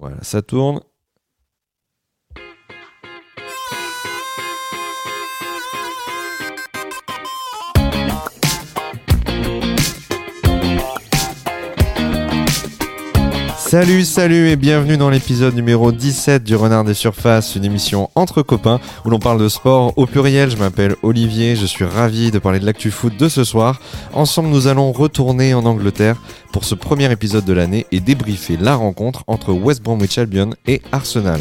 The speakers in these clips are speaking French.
Voilà, ça tourne. Salut, salut et bienvenue dans l'épisode numéro 17 du Renard des Surfaces, une émission entre copains où l'on parle de sport au pluriel. Je m'appelle Olivier, je suis ravi de parler de l'actu foot de ce soir. Ensemble, nous allons retourner en Angleterre pour ce premier épisode de l'année et débriefer la rencontre entre West Bromwich Albion et Arsenal.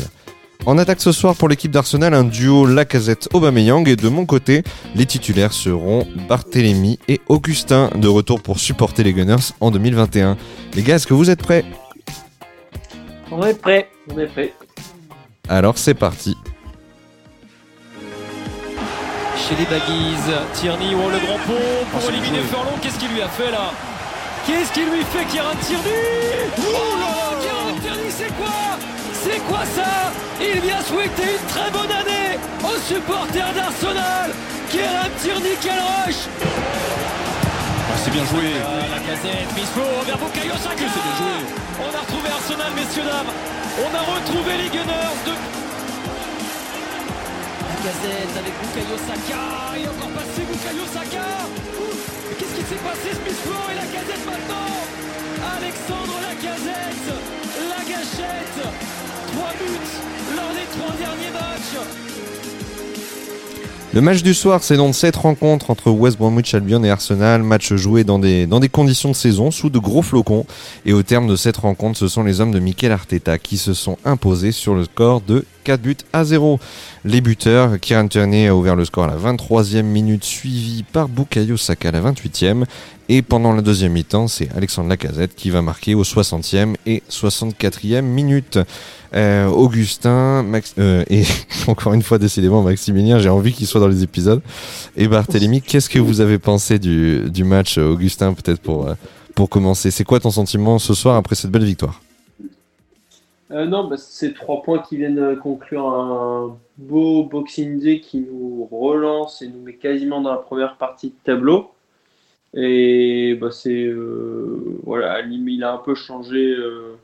En attaque ce soir pour l'équipe d'Arsenal, un duo Lacazette-Aubameyang et de mon côté, les titulaires seront Barthélémy et Augustin de retour pour supporter les Gunners en 2021. Les gars, est-ce que vous êtes prêts? On est prêt, on est prêt. Alors c'est parti. Chez les Baggies, Tierney, oh le grand pont pour éliminer joué. Furlong. Qu'est-ce qu'il lui a fait là? Qu'est-ce qu'il lui fait, Kieran Tierney? Oh là là, Kieran Tierney, c'est quoi? C'est quoi ça? Il vient souhaiter une très bonne année aux supporters d'Arsenal Kieran Tierney, quel rush c'est bien joué. Ah, La casette, Bukayo Saka c'est bien joué. On a retrouvé Arsenal, messieurs, dames. On a retrouvé les Gunners de... La casette avec Bukayo Saka. Il a encore passé Bukayo Saka. Qu'est-ce qui s'est passé, Smith Rowe et la casette maintenant? Alexandre Lacazette La gâchette. Trois buts lors des trois derniers matchs Le match du soir, c'est donc cette rencontre entre West Bromwich Albion et Arsenal, match joué dans des, conditions de saison, sous de gros flocons. Et au terme de cette rencontre, ce sont les hommes de Mikel Arteta qui se sont imposés sur le score de 4 buts à 0. Les buteurs, Kieran Tierney a ouvert le score à la 23e minute, suivi par Bukayo Saka à la 28e. Et pendant la deuxième mi-temps, c'est Alexandre Lacazette qui va marquer aux 60e et 64e minutes. Euh, Augustin, euh, et encore une fois décidément Maximilien, j'ai envie qu'il soit dans les épisodes. Et Barthélemy, qu'est-ce que vous avez pensé du, du match, Augustin, peut-être pour, euh, pour commencer? C'est quoi ton sentiment ce soir après cette belle victoire? Euh, non, bah, c'est trois points qui viennent euh, conclure un beau Boxing Day qui nous relance et nous met quasiment dans la première partie de tableau. Et bah, c'est euh, voilà, il a un peu changé. euh,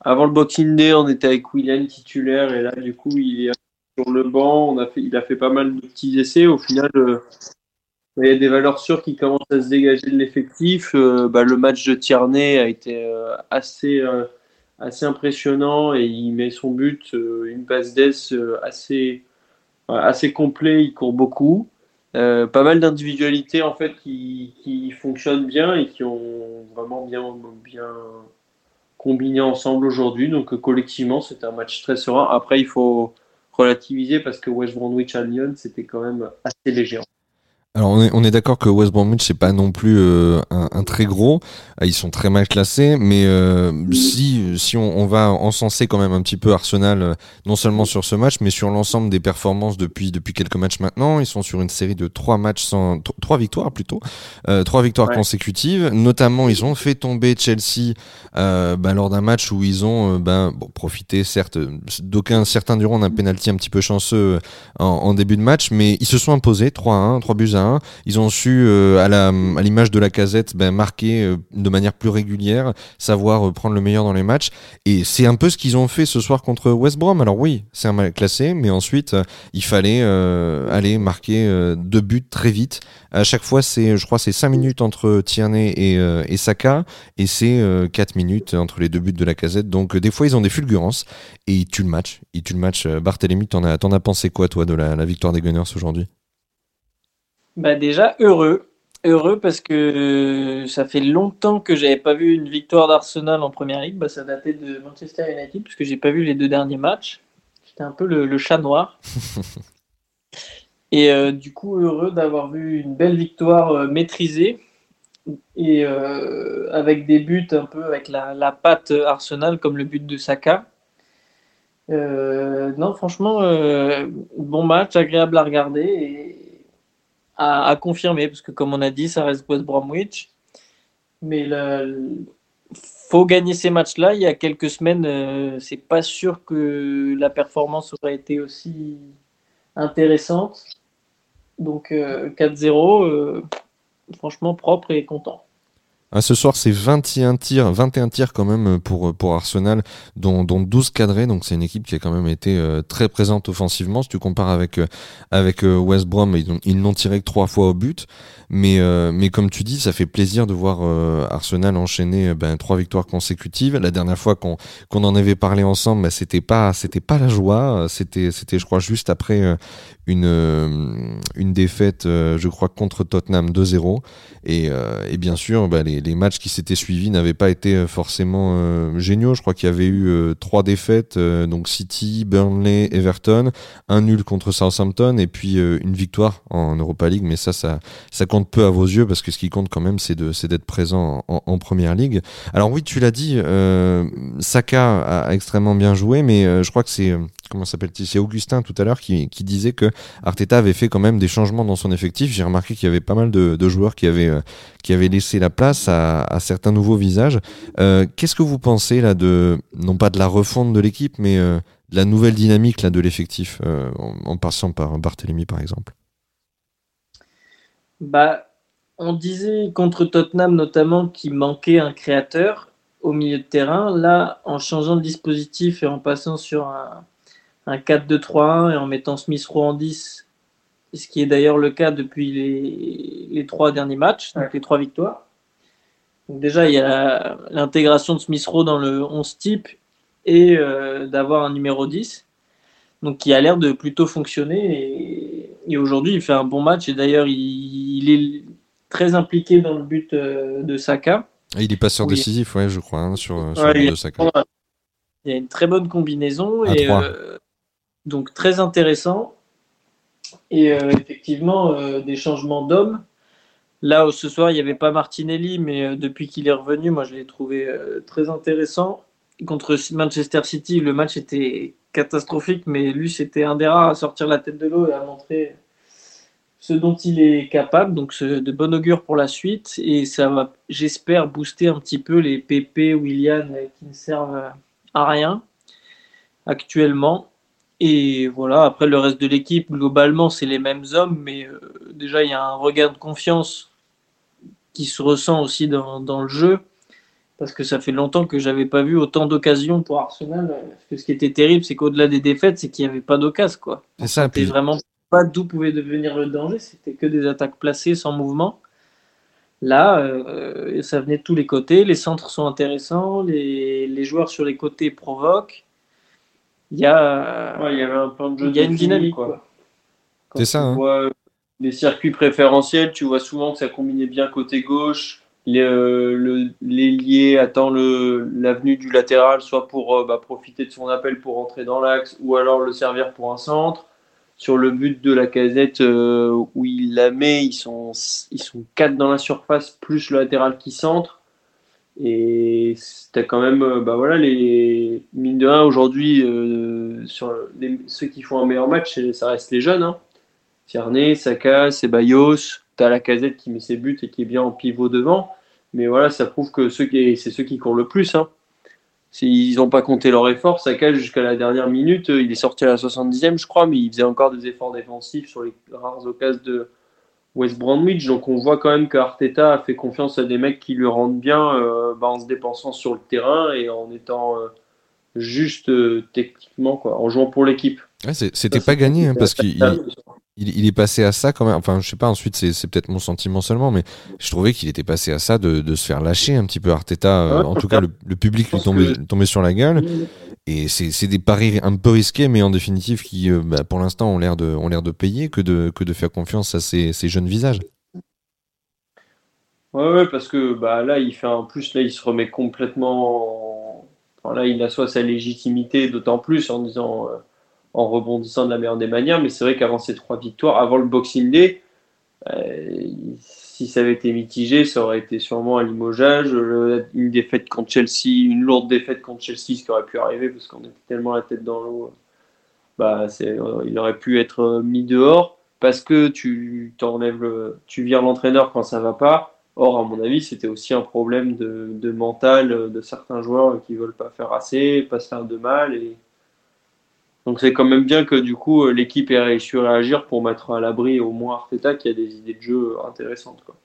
Avant le Boxing Day, on était avec William titulaire et là, du coup, il est sur le banc. On a fait, il a fait pas mal de petits essais. Au final, il y a des valeurs sûres qui commencent à se dégager de l'effectif. Bah, le match de Tierney a été assez assez impressionnant et il met son but, euh, une passe d'ess euh, assez, voilà, assez complet, il court beaucoup. Euh, pas mal d'individualités en fait qui, qui fonctionnent bien et qui ont vraiment bien, bien combiné ensemble aujourd'hui. Donc euh, collectivement, c'était un match très serein. Après, il faut relativiser parce que West Bromwich Albion, c'était quand même assez léger. Alors on est, on est d'accord que West Bromwich c'est pas non plus euh, un, un très gros, Euh, ils sont très mal classés, mais euh, si si on, on va encenser quand même un petit peu Arsenal, euh, non seulement sur ce match, mais sur l'ensemble des performances depuis depuis quelques matchs maintenant, ils sont sur une série de trois matchs sans tro- trois victoires plutôt, euh, trois victoires Ouais. consécutives. Notamment ils ont fait tomber Chelsea euh, ben, lors d'un match où ils ont bon, profité certes d'aucun certains diront d'un penalty un petit peu chanceux en, en début de match, mais ils se sont imposés 3-1, 3 buts à 1. Ils ont su, euh, à l'image de la casette, ben, marquer euh, de manière plus régulière, savoir euh, prendre le meilleur dans les matchs. Et c'est un peu ce qu'ils ont fait ce soir contre West Brom. Alors oui, c'est un mal classé, mais ensuite, il fallait aller marquer deux buts très vite. À chaque fois, c'est, je crois, c'est 5 minutes entre Tierney et, Saka, et c'est euh, 4 minutes entre les deux buts de la casette. Donc des fois, ils ont des fulgurances, et ils tuent le match. Ils tuent le match. Barthélemy, t'en as, as pensé quoi, toi, de la, la victoire des Gunners aujourd'hui? Bah déjà heureux, heureux parce que euh, ça fait longtemps que j'avais pas vu une victoire d'Arsenal en Première Ligue. Bah, ça datait de Manchester United parce que j'ai pas vu les deux derniers matchs. J'étais un peu le, le chat noir. Et euh, du coup heureux d'avoir vu une belle victoire euh, maîtrisée et avec des buts un peu avec la, la patte Arsenal comme le but de Saka. Non, franchement, bon match, agréable à regarder et à, confirmer, parce que comme on a dit, ça reste West Bromwich. Mais il faut gagner ces matchs-là. Il y a quelques semaines, euh, c'est pas sûr que la performance aurait été aussi intéressante. Donc euh, 4-0, euh, franchement propre et content. Ah, ce soir, c'est 21 tirs, 21 tirs quand même pour, pour Arsenal, dont, dont 12 cadrés. Donc, c'est une équipe qui a quand même été euh, très présente offensivement. Si tu compares avec, euh, avec euh, West Brom, ils, n'ont tiré que trois fois au but. Mais, mais comme tu dis, ça fait plaisir de voir Arsenal enchaîner ben, trois victoires consécutives. La dernière fois qu'on qu'on en avait parlé ensemble, ben, c'était pas c'était pas la joie. C'était c'était je crois juste après une une défaite, je crois contre Tottenham 2-0. Et, et bien sûr, ben, les matchs qui s'étaient suivis n'avaient pas été euh, forcément euh, géniaux. Je crois qu'il y avait eu euh, trois défaites, donc City, Burnley, Everton, un nul contre Southampton et puis une victoire en Europa League. Mais ça, ça, ça compte peu à vos yeux parce que ce qui compte quand même, c'est d'être présent en, Première Ligue. Alors oui, tu l'as dit, Saka a extrêmement bien joué, mais je crois que c'est comment s'appelle-t-il C'est Augustin tout à l'heure qui, qui, disait que Arteta avait fait quand même des changements dans son effectif. J'ai remarqué qu'il y avait pas mal de, joueurs qui avaient, qui avaient laissé la place à, certains nouveaux visages. Euh, qu'est-ce que vous pensez là de, non pas de la refonte de l'équipe, mais euh, de la nouvelle dynamique là, de l'effectif, euh, en, passant par Barthélemy par exemple? Bah, On disait contre Tottenham notamment qu'il manquait un créateur au milieu de terrain. Là, en changeant de dispositif et en passant sur un, un 4-2-3-1 et en mettant Smith Rowe en 10, ce qui est d'ailleurs le cas depuis les, les trois derniers matchs, donc les trois victoires, déjà, il y a l'intégration de Smith Rowe dans le 11 type et euh, d'avoir un numéro 10. Donc, qui a l'air de plutôt fonctionner. Et, aujourd'hui, il fait un bon match. Et d'ailleurs, il, est très impliqué dans le but euh, de Saka. il est passeur décisif, ouais, je crois, hein, sur, le but de Saka. Il y a une très bonne combinaison. et, euh, donc, très intéressant. Et effectivement, des changements d'hommes. Là, ce soir, il n'y avait pas Martinelli, mais euh, depuis qu'il est revenu, moi, je l'ai trouvé euh, très intéressant. Contre Manchester City, le match était catastrophique, mais lui, c'était un des rares à sortir la tête de l'eau et à montrer ce dont il est capable. Donc, de bon augure pour la suite. Et ça va, j'espère, booster un petit peu les PP, William, euh, qui ne servent à rien actuellement. Et voilà, après le reste de l'équipe, globalement, c'est les mêmes hommes, mais déjà, il y a un regard de confiance qui se ressent aussi dans, dans, le jeu. Parce que ça fait longtemps que j'avais pas vu autant d'occasions pour Arsenal. Parce que ce qui était terrible, c'est qu'au-delà des défaites, c'est qu'il n'y avait pas d'occasion. Quoi. C'est ça. Puis... vraiment pas d'où pouvait devenir le danger. C'était que des attaques placées sans mouvement. Là, euh, ça venait de tous les côtés. Les centres sont intéressants. Les, les joueurs sur les côtés provoquent. Il y a, ouais, il y avait un plan de jeu. Il y a une dynamique. Quoi. C'est ça. Hein les circuits préférentiels, tu vois souvent que ça combinait bien côté gauche. Euh, L'ailier attend l'avenue du latéral, soit pour euh, bah, profiter de son appel pour entrer dans l'axe, ou alors le servir pour un centre. Sur le but de la casette euh, où il la met, ils sont, ils sont quatre dans la surface, plus le latéral qui centre. Et c'était quand même, bah voilà, les mine de 1 aujourd'hui, sur ceux qui font un meilleur match, ça reste les jeunes. Hein. Tierney, Saka, Ceballos, tu as la casette qui met ses buts et qui est bien en pivot devant. Mais voilà, ça prouve que ceux qui, c'est ceux qui courent le plus. Hein. Ils n'ont pas compté leur effort. Saka, jusqu'à la dernière minute, il est sorti à la 70e, je crois, mais il faisait encore des efforts défensifs sur les rares occasions de West Bromwich. Donc on voit quand même qu'Arteta a fait confiance à des mecs qui lui rendent bien euh, bah, en se dépensant sur le terrain et en étant euh, juste euh, techniquement, quoi, en jouant pour l'équipe. c'était pas gagné hein, parce qu'il il, est passé à ça quand même. Enfin, je sais pas, ensuite, c'est peut-être mon sentiment seulement, mais je trouvais qu'il était passé à ça de, se faire lâcher un petit peu Arteta. Euh, en tout cas, le, public lui tombait, sur la gueule. Et c'est des paris un peu risqués, mais en définitive, qui, euh, bah, pour l'instant, ont l'air de, de payer que de, que de faire confiance à ces, jeunes visages. Ouais, ouais, parce que bah, là, il fait en plus, là, il se remet complètement. là, il assoit sa légitimité, d'autant plus en disant. Euh, en rebondissant de la meilleure des manières. Mais c'est vrai qu'avant ces trois victoires, avant le Boxing Day, euh, si ça avait été mitigé, ça aurait été sûrement un limogeage, une défaite contre Chelsea, une lourde défaite contre Chelsea, ce qui aurait pu arriver parce qu'on était tellement la tête dans l'eau. Bah, euh, il aurait pu être mis dehors parce que tu t'enlèves, tu vires l'entraîneur quand ça va pas. Or, à mon avis, c'était aussi un problème de, de, mental de certains joueurs qui veulent pas faire assez, pas se faire de mal et donc c'est quand même bien que du coup euh, l'équipe ait à réagir pour mettre à l'abri au moins Arteta qui a des idées de jeu intéressantes. Quoi.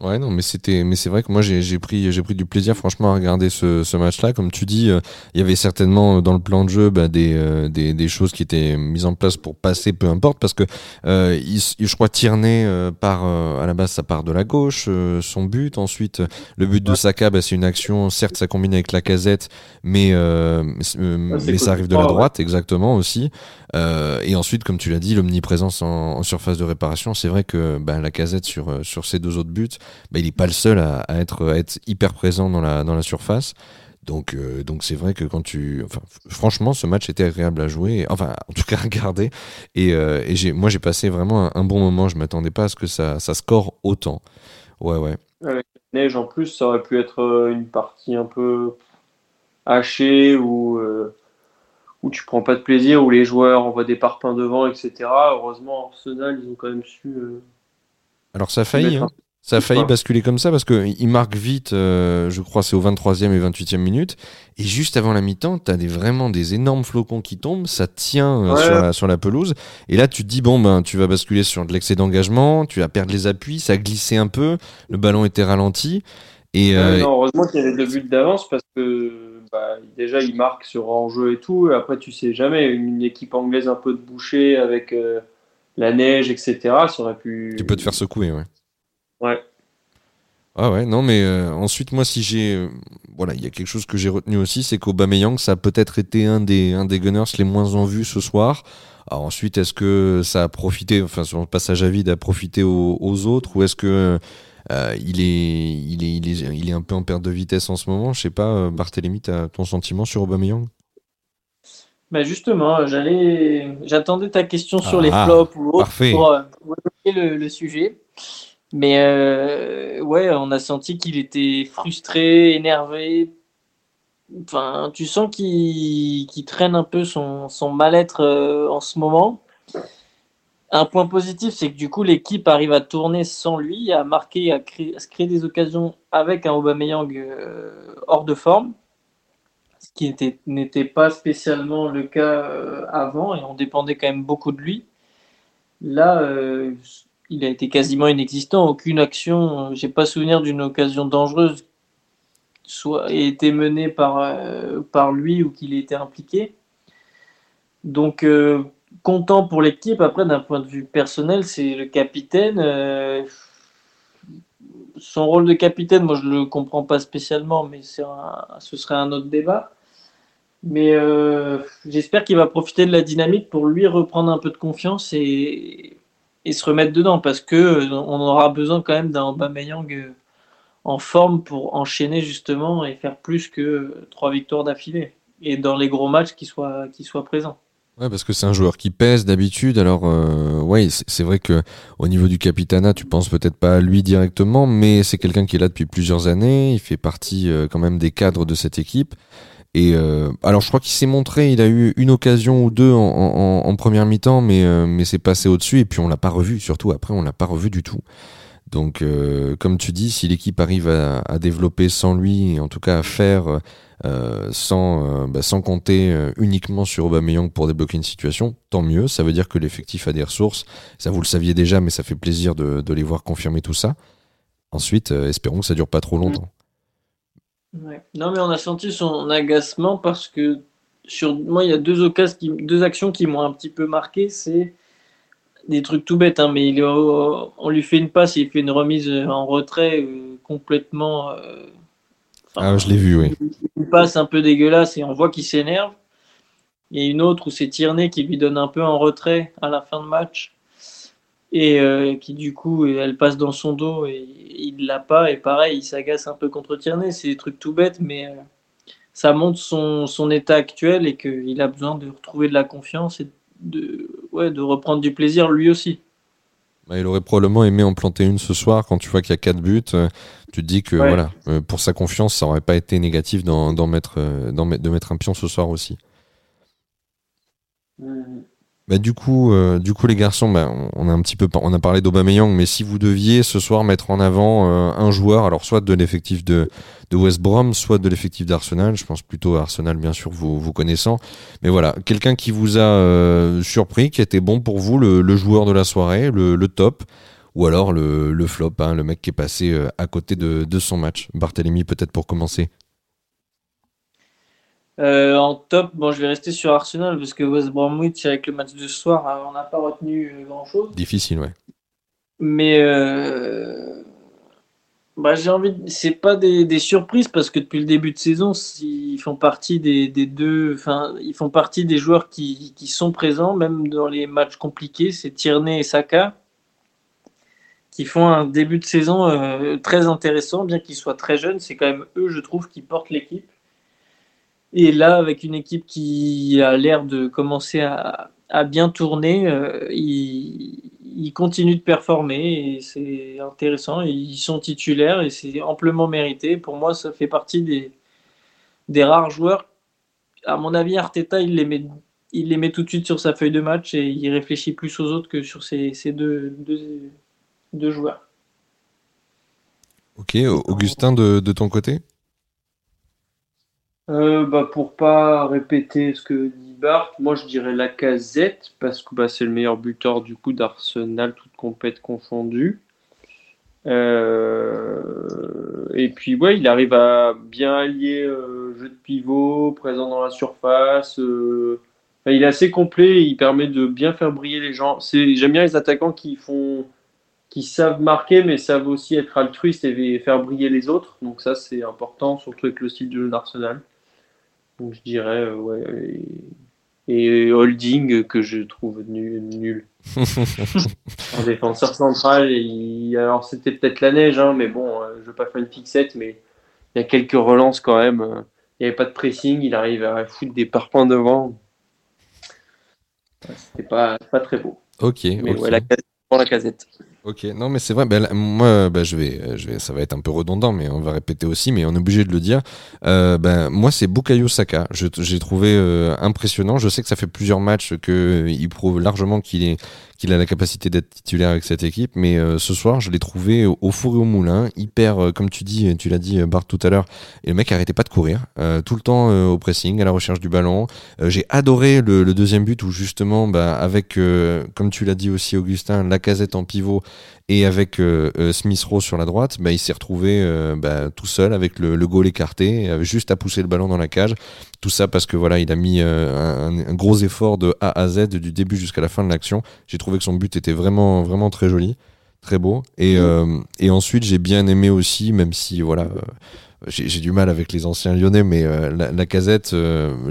Ouais, non, mais c'était, mais c'est vrai que moi j'ai pris, j'ai pris du plaisir, franchement, à regarder ce, ce match-là. Comme tu dis, euh, il y avait certainement euh, dans le plan de jeu bah, des, euh, des, des, choses qui étaient mises en place pour passer, peu importe, parce que il, je crois Tierney part à la base, ça part de la gauche, son but. Ensuite, le but de Saka, bah, c'est une action. Certes, ça combine avec la casette, mais mais ça arrive de la droite, exactement aussi. Et ensuite, comme tu l'as dit, l'omniprésence en, surface de réparation, c'est vrai que bah, la casette sur sur ces deux autres buts bah, il n'est pas le seul à, être, hyper présent dans la, dans la surface. Donc, euh, donc c'est vrai que quand tu, enfin, franchement, ce match était agréable à jouer, enfin, en tout cas à regarder. Et, euh, et j'ai, moi, j'ai passé vraiment un, bon moment. Je m'attendais pas à ce que ça, ça score autant. Ouais, ouais. La neige en plus, ça aurait pu être euh, une partie un peu hachée ou où tu prends pas de plaisir, où les joueurs envoient des parpaings devant, etc. Heureusement, Arsenal, ils ont quand même su. Alors ça a failli. Ça a failli basculer comme ça parce qu'il marque vite, euh, je crois c'est au 23e et 28e minute. Et juste avant la mi-temps, tu as des, vraiment des énormes flocons qui tombent, ça tient euh, sur, la, sur, la, pelouse. Et là, tu te dis, bon, ben, tu vas basculer sur de l'excès d'engagement, tu vas perdre les appuis, ça glissait un peu, le ballon était ralenti. Et, euh, non, heureusement qu'il y avait deux buts d'avance parce que bah, déjà, il marque sur enjeu et tout. Et après, tu sais jamais, une équipe anglaise un peu de boucher avec la neige, etc., ça aurait pu. Tu peux te faire secouer, ouais. Ouais. Ah ouais, non, mais euh, ensuite, moi, si j'ai. Euh, voilà, il y a quelque chose que j'ai retenu aussi, c'est qu'Aubameyang, ça a peut-être été un des, un des Gunners les moins en vue ce soir. Alors ensuite, est-ce que ça a profité, enfin, son passage à vide a profité aux, autres, ou est-ce que euh, il, est, il, est, il, est, il est un peu en perte de vitesse en ce moment Je sais pas, Barthélémy, tu as ton sentiment sur Aubameyang? Bah justement, j'allais, j'attendais ta question sur les ah, flops ou autre pour, pour le, le, sujet. Mais euh, ouais, on a senti qu'il était frustré, énervé. Enfin, tu sens qu'il traîne un peu son, son mal-être euh, en ce moment. Un point positif, c'est que du coup, l'équipe arrive à tourner sans lui, à marquer, à, créer, se créer des occasions avec un Aubameyang euh, hors de forme, ce qui n'était pas spécialement le cas avant, et on dépendait quand même beaucoup de lui. Là, il a été quasiment inexistant. Aucune action, euh, j'ai pas souvenir d'une occasion dangereuse soit ait été menée par, euh, par lui ou qu'il ait été impliqué. Donc, euh, content pour l'équipe. Après, d'un point de vue personnel, c'est le capitaine. son rôle de capitaine, moi, je le comprends pas spécialement, mais ce serait un autre débat. Mais j'espère qu'il va profiter de la dynamique pour lui reprendre un peu de confiance et se remettre dedans parce que euh, on aura besoin quand même d'un Aubameyang euh, en forme pour enchaîner justement et faire plus que euh, trois victoires d'affilée et dans les gros matchs qui soient présents. Ouais, parce que c'est un joueur qui pèse d'habitude. Alors, ouais, c'est vrai que au niveau du capitana, tu penses peut-être pas à lui directement, mais c'est quelqu'un qui est là depuis plusieurs années. Il fait partie quand même des cadres de cette équipe. Et euh, alors je crois qu'il s'est montré, il a eu une occasion ou deux en, en, en première mi-temps, mais euh, mais c'est passé au-dessus et puis on l'a pas revu. Surtout après, on l'a pas revu du tout. Donc euh, comme tu dis, si l'équipe arrive à, développer sans lui, en tout cas à faire euh, sans bah, sans compter uniquement sur Aubameyang pour débloquer une situation, tant mieux. Ça veut dire que l'effectif a des ressources. Ça vous le saviez déjà, mais ça fait plaisir de, de les voir confirmer tout ça. Ensuite, espérons que ça dure pas trop longtemps. Non, mais on a senti son agacement parce que sur moi, il y a deux occasions, deux actions qui m'ont un petit peu marqué. C'est des trucs tout bêtes, hein, mais il, on lui fait une passe, il fait une remise en retrait euh, complètement. Euh, ah, je l'ai vu, oui. Une passe un peu dégueulasse et on voit qu'il s'énerve. Il y a une autre où c'est Tierney qui lui donne un peu en retrait à la fin de match et euh, qui du coup elle passe dans son dos et il l'a pas et pareil il s'agace un peu contre Tierney c'est des trucs tout bêtes mais euh, ça montre son, son, état actuel et qu'il a besoin de retrouver de la confiance et de, ouais, de reprendre du plaisir lui aussi. Bah, il aurait probablement aimé en planter une ce soir quand tu vois qu'il y a quatre buts. Euh, tu te dis que voilà, pour sa confiance, ça aurait pas été négatif d'en mettre, de mettre un pion ce soir aussi. Mmh. Bah, du coup, euh, du coup, les garçons, bah, on a un petit peu, parlé d'Aubameyang, mais si vous deviez ce soir mettre en avant euh, un joueur, alors soit de l'effectif de, West Brom, soit de l'effectif d'Arsenal, je pense plutôt à Arsenal, bien sûr, vous, vous connaissant, mais voilà, quelqu'un qui vous a euh, surpris, qui était bon pour vous, le, le joueur de la soirée, le, le top, ou alors le, flop, hein, le mec qui est passé à côté de, de son match. Barthélemy, peut-être pour commencer. Euh, en top, bon, je vais rester sur Arsenal parce que West Bromwich, avec le match de ce soir, euh, on n'a pas retenu euh, grand-chose. Difficile, ouais. Mais bah, j'ai envie, c'est pas des, surprises parce que depuis le début de saison, ils font partie des, deux, enfin, ils font partie des joueurs qui, qui, sont présents, même dans les matchs compliqués. C'est Tierney et Saka qui font un début de saison très intéressant, bien qu'ils soient très jeunes. C'est quand même eux, je trouve, qui portent l'équipe. Et là, avec une équipe qui a l'air de commencer à, bien tourner, euh, ils, continuent de performer et c'est intéressant. Ils sont titulaires et c'est amplement mérité. Pour moi, ça fait partie des, rares joueurs. À mon avis, Arteta, il les, met, il les met tout de suite sur sa feuille de match et il réfléchit plus aux autres que sur ces, deux, joueurs. Ok, Augustin, de ton côté? Euh, bah, Pour pas répéter ce que dit Bart, moi je dirais la casette parce que bah, c'est le meilleur buteur du coup d'Arsenal, toute compète confondue. Euh, et puis ouais, il arrive à bien allier euh, jeu de pivot, présent dans la surface. Euh, il est assez complet, il permet de bien faire briller les gens. J'aime bien les attaquants qui font qui savent marquer, mais savent aussi être altruistes et faire briller les autres. Donc ça, c'est important, surtout avec le style de jeu d'Arsenal. Donc je dirais, euh, ouais. Et, Holding que je trouve nul. en défenseur central, alors c'était peut-être la neige, hein, mais bon, euh, je veux pas faire une fixette, mais il y a quelques relances quand même. Euh, il n'y avait pas de pressing, il arrive à foutre des parpaings devant. C'était pas, pas très beau. Ok. Mais Ouais, la, la casette. Ok, non mais c'est vrai. Ben, moi, ben, je vais, je vais, ça va être un peu redondant, mais on va répéter aussi, mais on est obligé de le dire. Euh, ben moi, c'est Bukayo Saka. J'ai trouvé euh, impressionnant. Je sais que ça fait plusieurs matchs que il prouve largement qu'il est, qu'il a la capacité d'être titulaire avec cette équipe, mais euh, ce soir, je l'ai trouvé au four et au moulin, hyper, euh, comme tu dis, tu l'as dit Bart tout à l'heure, et le mec arrêtait pas de courir, euh, tout le temps au pressing, à la recherche du ballon. J'ai adoré le, deuxième but où justement, bah, avec, comme tu l'as dit aussi Augustin, la casette en pivot et avec Smith Rowe sur la droite, bah, il s'est retrouvé bah, tout seul avec le, le goal écarté, juste à pousser le ballon dans la cage. Tout ça parce que voilà, il a mis un, un, gros effort de A à Z du début jusqu'à la fin de l'action. J'ai trouvé que son but était vraiment, vraiment très joli, très beau. Et, euh, et ensuite, j'ai bien aimé aussi, même si voilà, euh, j'ai du mal avec les anciens lyonnais, mais euh, la, casette,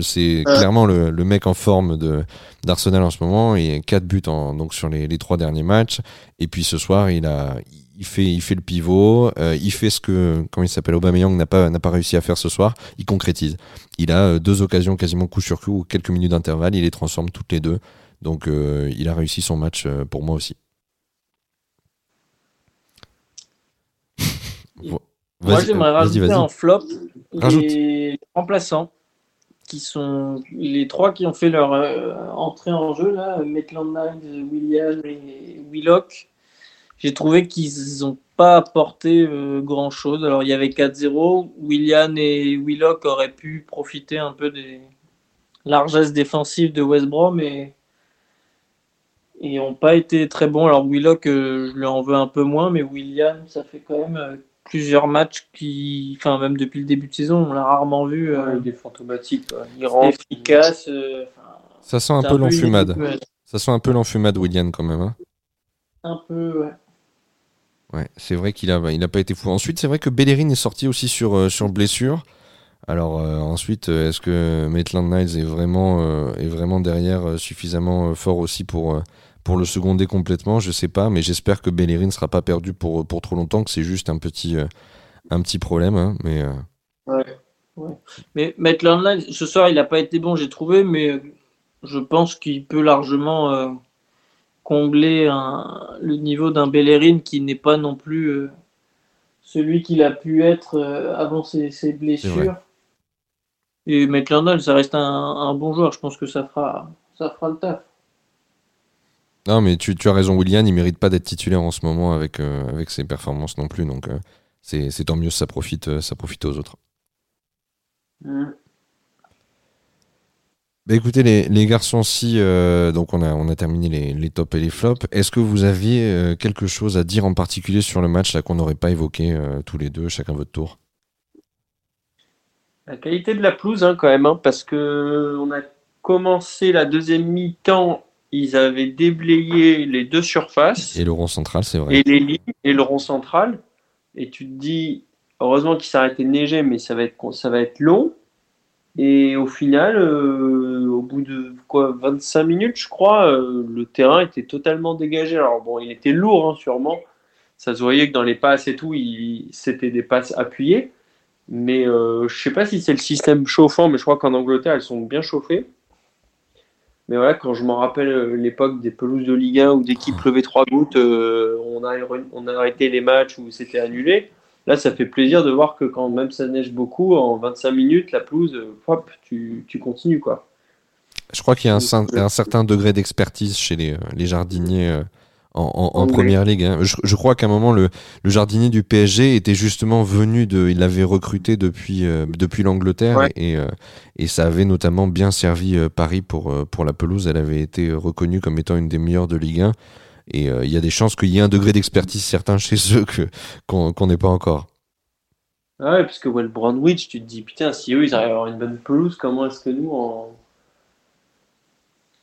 c'est clairement le, le, mec en forme de d'Arsenal en ce moment. Il a 4 buts en, donc sur les, les trois derniers matchs. Et puis ce soir, il a, il fait, il fait le pivot, il fait ce que, comment il s'appelle, Aubameyang n'a pas, n'a pas réussi à faire ce soir. Il concrétise. Il a deux occasions quasiment coup sur coup, quelques minutes d'intervalle, il les transforme toutes les deux. Donc euh, il a réussi son match euh, pour moi aussi. moi j'aimerais rajouter en flop les remplaçants qui sont les trois qui ont fait leur euh, entrée en jeu là, Maitland Niles, William et Willock. J'ai trouvé qu'ils n'ont pas apporté grand chose. Alors il y avait 4-0, William et Willock auraient pu profiter un peu des largesses défensives de West Brom et et n'ont pas été très bons. Alors Willock, euh, je lui en veux un peu moins, mais William, ça fait quand même euh, plusieurs matchs qui, enfin même depuis le début de saison, on l'a rarement vu. Euh, des fantomatiques, il rend efficace. ça sent un peu l'enfumade. Ça sent un peu l'enfumade, William, quand même. Hein. un peu, ouais. Ouais, c'est vrai qu'il a, il a pas été fou. Ensuite, c'est vrai que Bellerin est sorti aussi sur, sur blessure. Alors ensuite, est-ce que Maitland Niles est vraiment, est vraiment derrière suffisamment fort aussi pour, pour le seconder complètement, je sais pas, mais j'espère que Bellerin ne sera pas perdu pour, pour trop longtemps, que c'est juste un petit, euh, un petit problème. Hein, mais, euh. ouais, ouais. Mais Maitland ce soir, il n'a pas été bon, j'ai trouvé, mais euh, je pense qu'il peut largement combler le niveau d'un Bellerin qui n'est pas non plus celui qu'il a pu être avant ses, blessures. Et Maitland ça reste un, un, bon joueur, je pense que ça fera, ça fera le taf. Non, mais tu, as raison, William, il mérite pas d'être titulaire en ce moment avec, euh, avec ses performances non plus. Donc, euh, c'est tant mieux, ça profite, euh, ça profite aux autres. Ben Bah, écoutez les, les garçons, si euh, donc on a on a terminé les, les tops et les flops, est-ce que vous aviez euh, quelque chose à dire en particulier sur le match là qu'on n'aurait pas évoqué euh, tous les deux, chacun votre tour? La qualité de la pelouse hein, quand même, hein, parce que on a commencé la deuxième mi-temps, ils avaient déblayé les deux surfaces Et le rond central, c'est vrai. et les lignes et le rond central, et tu te dis heureusement qu'il s'arrêtait de neiger, mais ça va être ça va être long. Et au final, euh, au bout de quoi, 25 minutes, je crois, euh, le terrain était totalement dégagé. Alors bon, il était lourd, hein, sûrement. Ça se voyait que dans les passes et tout, c'était des passes appuyées. Mais euh, je sais pas si c'est le système chauffant, mais je crois qu'en Angleterre, elles sont bien chauffées. Mais voilà, quand je m'en rappelle euh, l'époque des pelouses de Ligue 1 où dès qu'il pleuvait trois gouttes, euh, on, a, on a arrêté les matchs où c'était annulé. Là, ça fait plaisir de voir que quand même ça neige beaucoup, en 25 minutes, la pelouse, euh, hop, tu, tu continues quoi. Je crois qu'il y a un, un certain degré d'expertise chez les, les jardiniers en, en- en Anglais. première ligue. hein. Je, je crois qu'à un moment, le, le jardinier du PSG était justement venu de. Il l'avait recruté depuis, euh, depuis l'Angleterre Ouais. et, euh, et ça avait notamment bien servi euh, Paris pour, pour la pelouse. Elle avait été reconnue comme étant une des meilleures de Ligue 1. Et euh, il y a des chances qu'il y ait un degré d'expertise certain chez eux que, qu'on qu'on n'ait pas encore. Ah ouais, parce que Well Brandwich, tu te dis, putain, si eux ils arrivent à avoir une bonne pelouse, comment est-ce que nous en.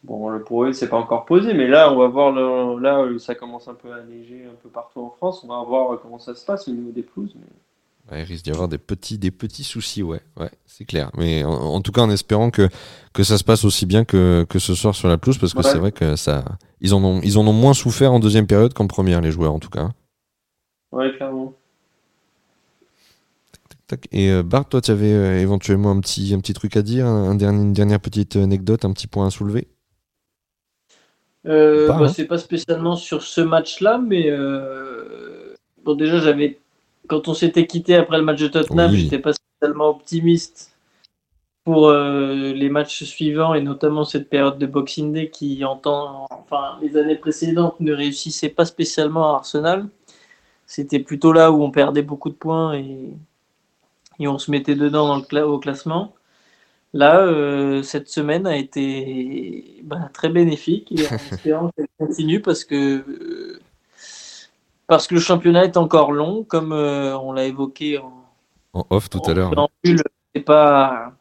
Bon, le pour eux, c'est pas encore posé, mais là, on va voir, le- là, euh, ça commence un peu à neiger un peu partout en France, on va voir euh, comment ça se passe au niveau des pelouses. mais- Ouais, il risque d'y avoir des petits, des petits soucis, ouais, ouais, c'est clair. Mais en, en tout cas, en espérant que, que ça se passe aussi bien que, que ce soir sur la pelouse, parce que Ouais. c'est vrai que ça, ils en ont, ils en ont moins souffert en deuxième période qu'en première, les joueurs en tout cas. Ouais, clairement. Tac. Et euh, Bart, toi, tu avais éventuellement un petit, un petit truc à dire, un, un dernier, une dernière petite anecdote, un petit point à soulever? Euh, bah, hein. c'est pas spécialement sur ce match-là, mais euh, bon, déjà, j'avais quand on s'était quitté après le match de Tottenham, Oui. j'étais pas spécialement optimiste pour euh, les matchs suivants et notamment cette période de Boxing Day qui, en temps- enfin, les années précédentes, ne réussissait pas spécialement à Arsenal. C'était plutôt là où on perdait beaucoup de points et, et on se mettait dedans dans le cla- au classement. Là, euh, cette semaine a été bah, très bénéfique et en espérant qu'elle continue parce que, euh, parce que le championnat est encore long, comme euh, on l'a évoqué en, En off tout à l'heure. C'est pas,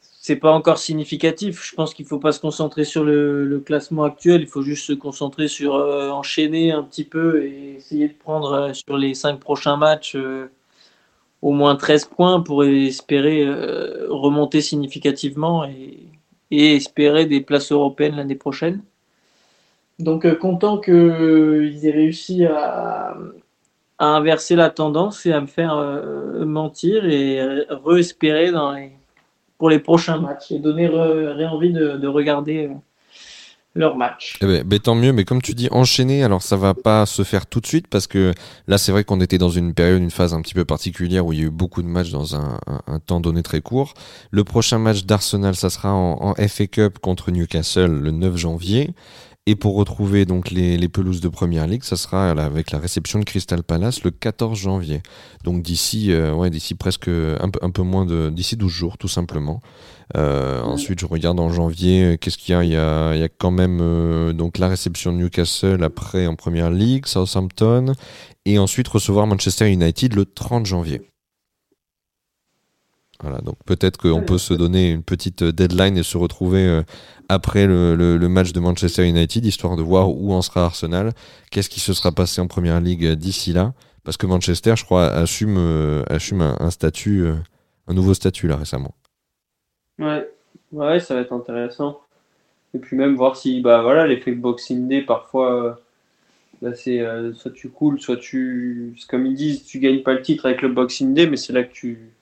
c'est pas encore significatif. Je pense qu'il faut pas se concentrer sur le, le classement actuel. Il faut juste se concentrer sur enchaîner un petit peu et essayer de prendre sur les cinq prochains matchs au moins 13 points pour espérer euh, remonter significativement et, espérer des places européennes l'année prochaine. Donc euh, content qu'ils aient réussi à, inverser la tendance et à me faire euh, mentir et re-espérer pour les prochains matchs et donner envie de, de regarder leur match. Eh ben, ben, tant mieux, mais comme tu dis, enchaîner, alors ça va pas se faire tout de suite parce que là, c'est vrai qu'on était dans une période, une phase un petit peu particulière où il y a eu beaucoup de matchs dans un, temps donné très court. Le prochain match d'Arsenal, ça sera en FA Cup contre Newcastle le 9 janvier. Et pour retrouver donc les, les pelouses de Première Ligue, ça sera avec la réception de Crystal Palace le 14 janvier. Donc d'ici, euh, ouais, d'ici presque un peu, un peu moins de, d'ici 12 jours, tout simplement. Euh, Ensuite, je regarde en janvier, euh, qu'est-ce qu'il y a? Il y a, il y a quand même euh, donc la réception de Newcastle après en première ligue, Southampton, et ensuite recevoir Manchester United le 30 janvier. Voilà, donc peut-être qu'on peut se donner une petite deadline et se retrouver euh, après le, match de Manchester United, histoire de voir où en sera Arsenal, qu'est-ce qui se sera passé en première ligue euh, d'ici là, parce que Manchester, je crois, assume, euh, assume un, statut, un nouveau statut là récemment. Ouais, ouais, ça va être intéressant. Et puis même voir si, bah voilà, l'effet Boxing Day, parfois, là, c'est soit tu coules, soit tu. c'est Comme ils disent, tu gagnes pas le titre avec le Boxing Day, mais c'est là que tu,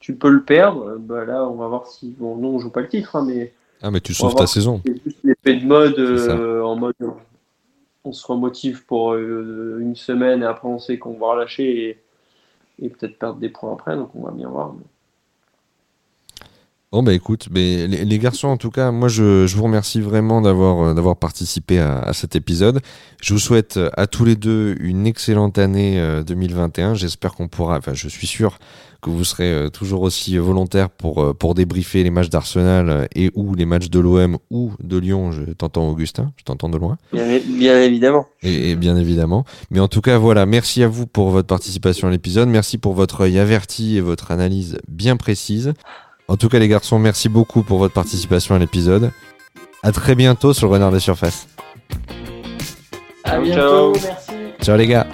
tu peux le perdre. Euh, Bah là, on va voir si. Bon, non, on joue pas le titre, hein, mais Ah, mais tu sauves ta saison. c'est juste l'effet de mode, euh, en mode. On se remotive pour euh, une semaine et après on sait qu'on va relâcher et, et peut-être perdre des points après, donc on va bien voir. Bon bah écoute, mais les, les garçons en tout cas, moi je, je vous remercie vraiment d'avoir euh, d'avoir participé à, à cet épisode. Je vous souhaite euh, à tous les deux une excellente année euh, 2021. J'espère qu'on pourra, enfin je suis sûr que vous serez euh, toujours aussi volontaires pour euh, pour débriefer les matchs d'Arsenal euh, et ou les matchs de l'OM ou de Lyon. Je t'entends Augustin, je t'entends de loin. Bien, bien évidemment. Et, et bien évidemment. Mais en tout cas, voilà, merci à vous pour votre participation à l'épisode. Merci pour votre œil averti et votre analyse bien précise. En tout cas, les garçons, merci beaucoup pour votre participation à l'épisode. À très bientôt sur le Renard des Surfaces. À Ciao, bientôt, ciao. merci. Ciao les gars.